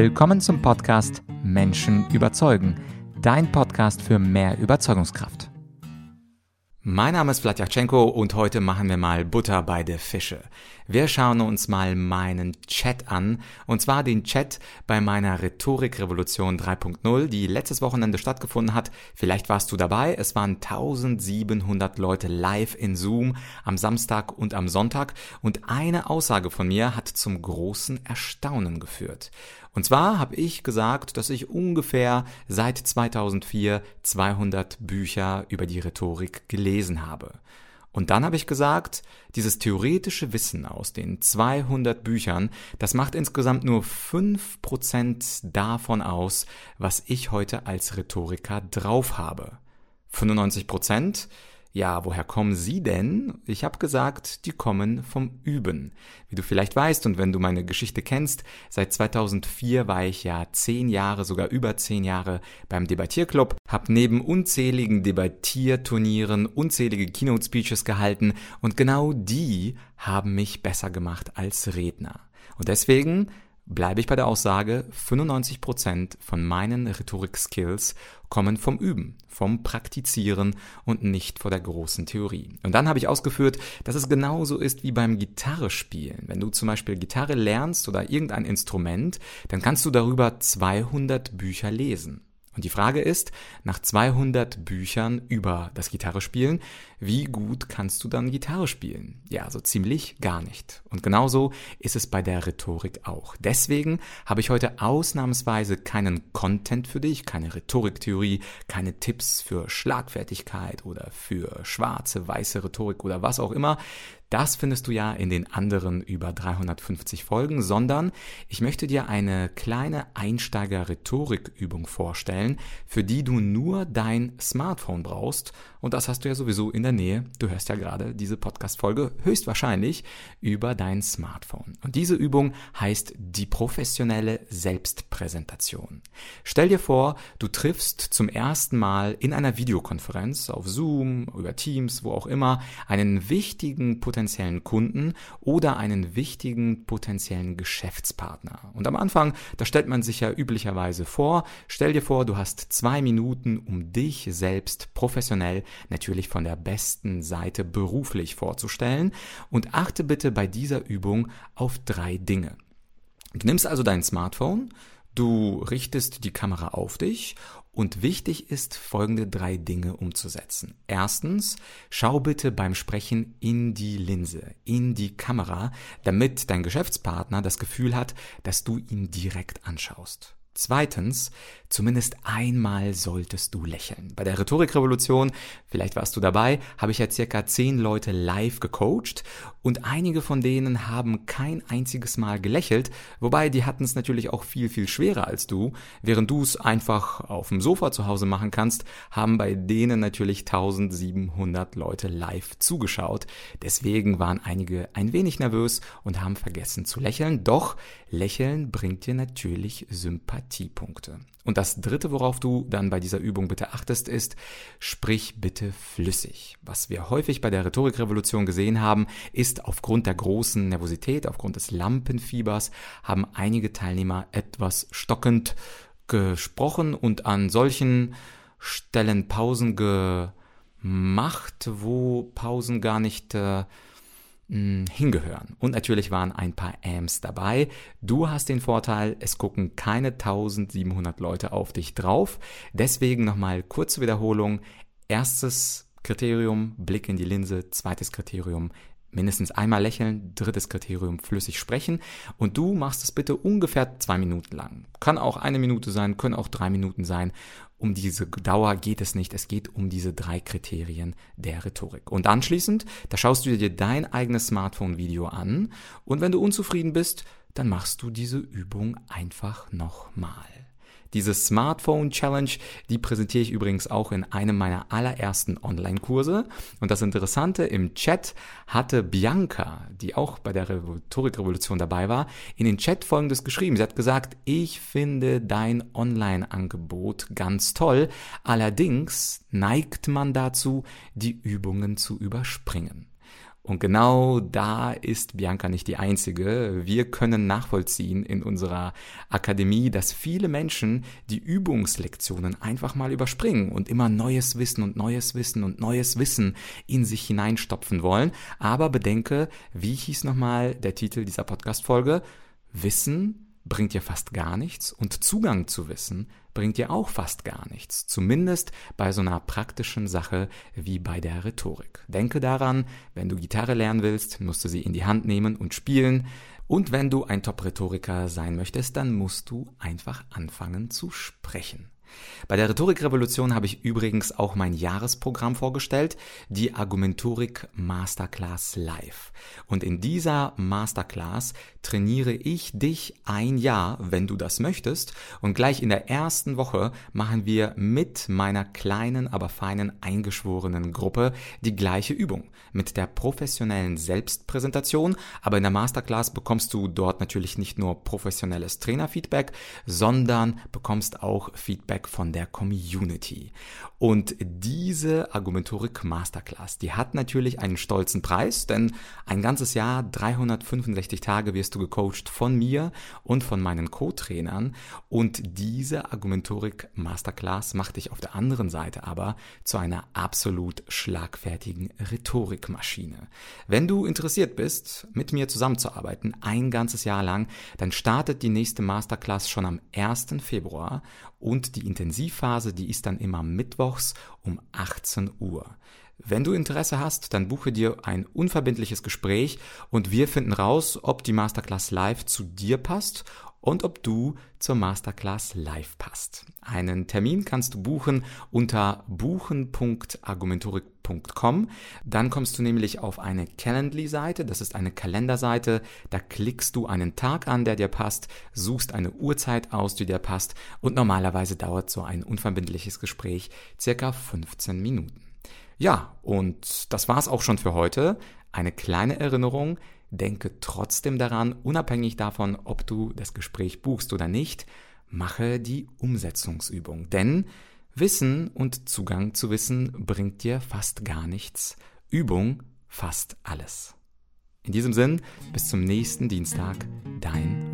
Willkommen zum Podcast Menschen überzeugen, dein Podcast für mehr Überzeugungskraft. Mein Name ist Vladyachenko und heute machen wir mal Butter bei der Fische. Wir schauen uns mal meinen Chat an, und zwar den Chat bei meiner Rhetorikrevolution 3.0, die letztes Wochenende stattgefunden hat. Vielleicht warst du dabei. Es waren 1700 Leute live in Zoom am Samstag und am Sonntag und eine Aussage von mir hat zum großen Erstaunen geführt. Und zwar habe ich gesagt, dass ich ungefähr seit 2004 200 Bücher über die Rhetorik gelesen habe. Und dann habe ich gesagt, dieses theoretische Wissen aus den 200 Büchern, das macht insgesamt nur 5% davon aus, was ich heute als Rhetoriker drauf habe. 95%? Ja, woher kommen sie denn? Ich habe gesagt, die kommen vom Üben. Wie du vielleicht weißt und wenn du meine Geschichte kennst, seit 2004 war ich ja zehn Jahre, sogar über zehn Jahre beim Debattierclub, habe neben unzähligen Debattierturnieren unzählige Keynote-Speeches gehalten und genau die haben mich besser gemacht als Redner. Und deswegen bleibe ich bei der Aussage, 95% von meinen Rhetorik-Skills kommen vom Üben, vom Praktizieren und nicht vor der großen Theorie. Und dann habe ich ausgeführt, dass es genauso ist wie beim Gitarre spielen. Wenn du zum Beispiel Gitarre lernst oder irgendein Instrument, dann kannst du darüber 200 Bücher lesen. Und die Frage ist, nach 200 Büchern über das Gitarrespielen, wie gut kannst du dann Gitarre spielen? Ja, so ziemlich gar nicht. Und genauso ist es bei der Rhetorik auch. Deswegen habe ich heute ausnahmsweise keinen Content für dich, keine Rhetoriktheorie, keine Tipps für Schlagfertigkeit oder für schwarze, weiße Rhetorik oder was auch immer, das findest du ja in den anderen über 350 Folgen, sondern ich möchte dir eine kleine Einsteiger-Rhetorik-Übung vorstellen, für die du nur dein Smartphone brauchst. Und das hast du ja sowieso in der Nähe. Du hörst ja gerade diese Podcast-Folge höchstwahrscheinlich über dein Smartphone. Und diese Übung heißt die professionelle Selbstpräsentation. Stell dir vor, du triffst zum ersten Mal in einer Videokonferenz auf Zoom, über Teams, wo auch immer, einen wichtigen potenziellen Kunden oder einen wichtigen potenziellen Geschäftspartner. Und am Anfang, da stellt man sich ja üblicherweise vor, stell dir vor, du hast zwei Minuten, um dich selbst professionell, natürlich von der besten Seite beruflich vorzustellen und achte bitte bei dieser Übung auf drei Dinge. Du nimmst also dein Smartphone, Du richtest die Kamera auf dich und wichtig ist, folgende drei Dinge umzusetzen. Erstens, schau bitte beim Sprechen in die Linse, in die Kamera, damit dein Geschäftspartner das Gefühl hat, dass du ihn direkt anschaust. Zweitens, zumindest einmal solltest du lächeln. Bei der Rhetorikrevolution, vielleicht warst du dabei, habe ich ja circa zehn Leute live gecoacht und einige von denen haben kein einziges Mal gelächelt, wobei die hatten es natürlich auch viel, viel schwerer als du. Während du es einfach auf dem Sofa zu Hause machen kannst, haben bei denen natürlich 1700 Leute live zugeschaut. Deswegen waren einige ein wenig nervös und haben vergessen zu lächeln. Doch Lächeln bringt dir natürlich Sympathie. Sympathiepunkte. Und das dritte, worauf du dann bei dieser Übung bitte achtest, ist, sprich bitte flüssig. Was wir häufig bei der Rhetorikrevolution gesehen haben, ist aufgrund der großen Nervosität, aufgrund des Lampenfiebers, haben einige Teilnehmer etwas stockend gesprochen und an solchen Stellen Pausen gemacht, wo Pausen gar nicht äh, hingehören. Und natürlich waren ein paar Ams dabei. Du hast den Vorteil, es gucken keine 1700 Leute auf dich drauf. Deswegen nochmal kurze Wiederholung. Erstes Kriterium, Blick in die Linse. Zweites Kriterium, mindestens einmal lächeln. Drittes Kriterium, flüssig sprechen. Und du machst es bitte ungefähr zwei Minuten lang. Kann auch eine Minute sein, können auch drei Minuten sein. Um diese Dauer geht es nicht. Es geht um diese drei Kriterien der Rhetorik. Und anschließend, da schaust du dir dein eigenes Smartphone-Video an. Und wenn du unzufrieden bist, dann machst du diese Übung einfach nochmal. Diese Smartphone Challenge, die präsentiere ich übrigens auch in einem meiner allerersten Online-Kurse. Und das Interessante, im Chat hatte Bianca, die auch bei der Rhetorikrevolution dabei war, in den Chat folgendes geschrieben. Sie hat gesagt, ich finde dein Online-Angebot ganz toll. Allerdings neigt man dazu, die Übungen zu überspringen. Und genau da ist Bianca nicht die Einzige. Wir können nachvollziehen in unserer Akademie, dass viele Menschen die Übungslektionen einfach mal überspringen und immer neues Wissen und neues Wissen und neues Wissen in sich hineinstopfen wollen. Aber bedenke, wie hieß nochmal der Titel dieser Podcast-Folge? Wissen bringt dir fast gar nichts und Zugang zu Wissen bringt dir auch fast gar nichts. Zumindest bei so einer praktischen Sache wie bei der Rhetorik. Denke daran, wenn du Gitarre lernen willst, musst du sie in die Hand nehmen und spielen. Und wenn du ein Top-Rhetoriker sein möchtest, dann musst du einfach anfangen zu sprechen. Bei der Rhetorikrevolution habe ich übrigens auch mein Jahresprogramm vorgestellt, die Argumentorik Masterclass Live. Und in dieser Masterclass trainiere ich dich ein Jahr, wenn du das möchtest. Und gleich in der ersten Woche machen wir mit meiner kleinen, aber feinen eingeschworenen Gruppe die gleiche Übung. Mit der professionellen Selbstpräsentation. Aber in der Masterclass bekommst du dort natürlich nicht nur professionelles Trainerfeedback, sondern bekommst auch Feedback von der Community. Und diese Argumentorik Masterclass, die hat natürlich einen stolzen Preis, denn ein ganzes Jahr, 365 Tage wirst du gecoacht von mir und von meinen Co-Trainern. Und diese Argumentorik Masterclass macht dich auf der anderen Seite aber zu einer absolut schlagfertigen Rhetorikmaschine. Wenn du interessiert bist, mit mir zusammenzuarbeiten, ein ganzes Jahr lang, dann startet die nächste Masterclass schon am 1. Februar und die Intensivphase, die ist dann immer mittwochs um 18 Uhr. Wenn du Interesse hast, dann buche dir ein unverbindliches Gespräch und wir finden raus, ob die Masterclass Live zu dir passt und ob du zur Masterclass live passt. Einen Termin kannst du buchen unter buchen.argumentorik.com. Dann kommst du nämlich auf eine Calendly-Seite, das ist eine Kalenderseite, da klickst du einen Tag an, der dir passt, suchst eine Uhrzeit aus, die dir passt und normalerweise dauert so ein unverbindliches Gespräch circa 15 Minuten. Ja, und das war's auch schon für heute. Eine kleine Erinnerung, denke trotzdem daran, unabhängig davon, ob du das Gespräch buchst oder nicht, mache die Umsetzungsübung. Denn Wissen und Zugang zu Wissen bringt dir fast gar nichts. Übung fast alles. In diesem Sinn, bis zum nächsten Dienstag, dein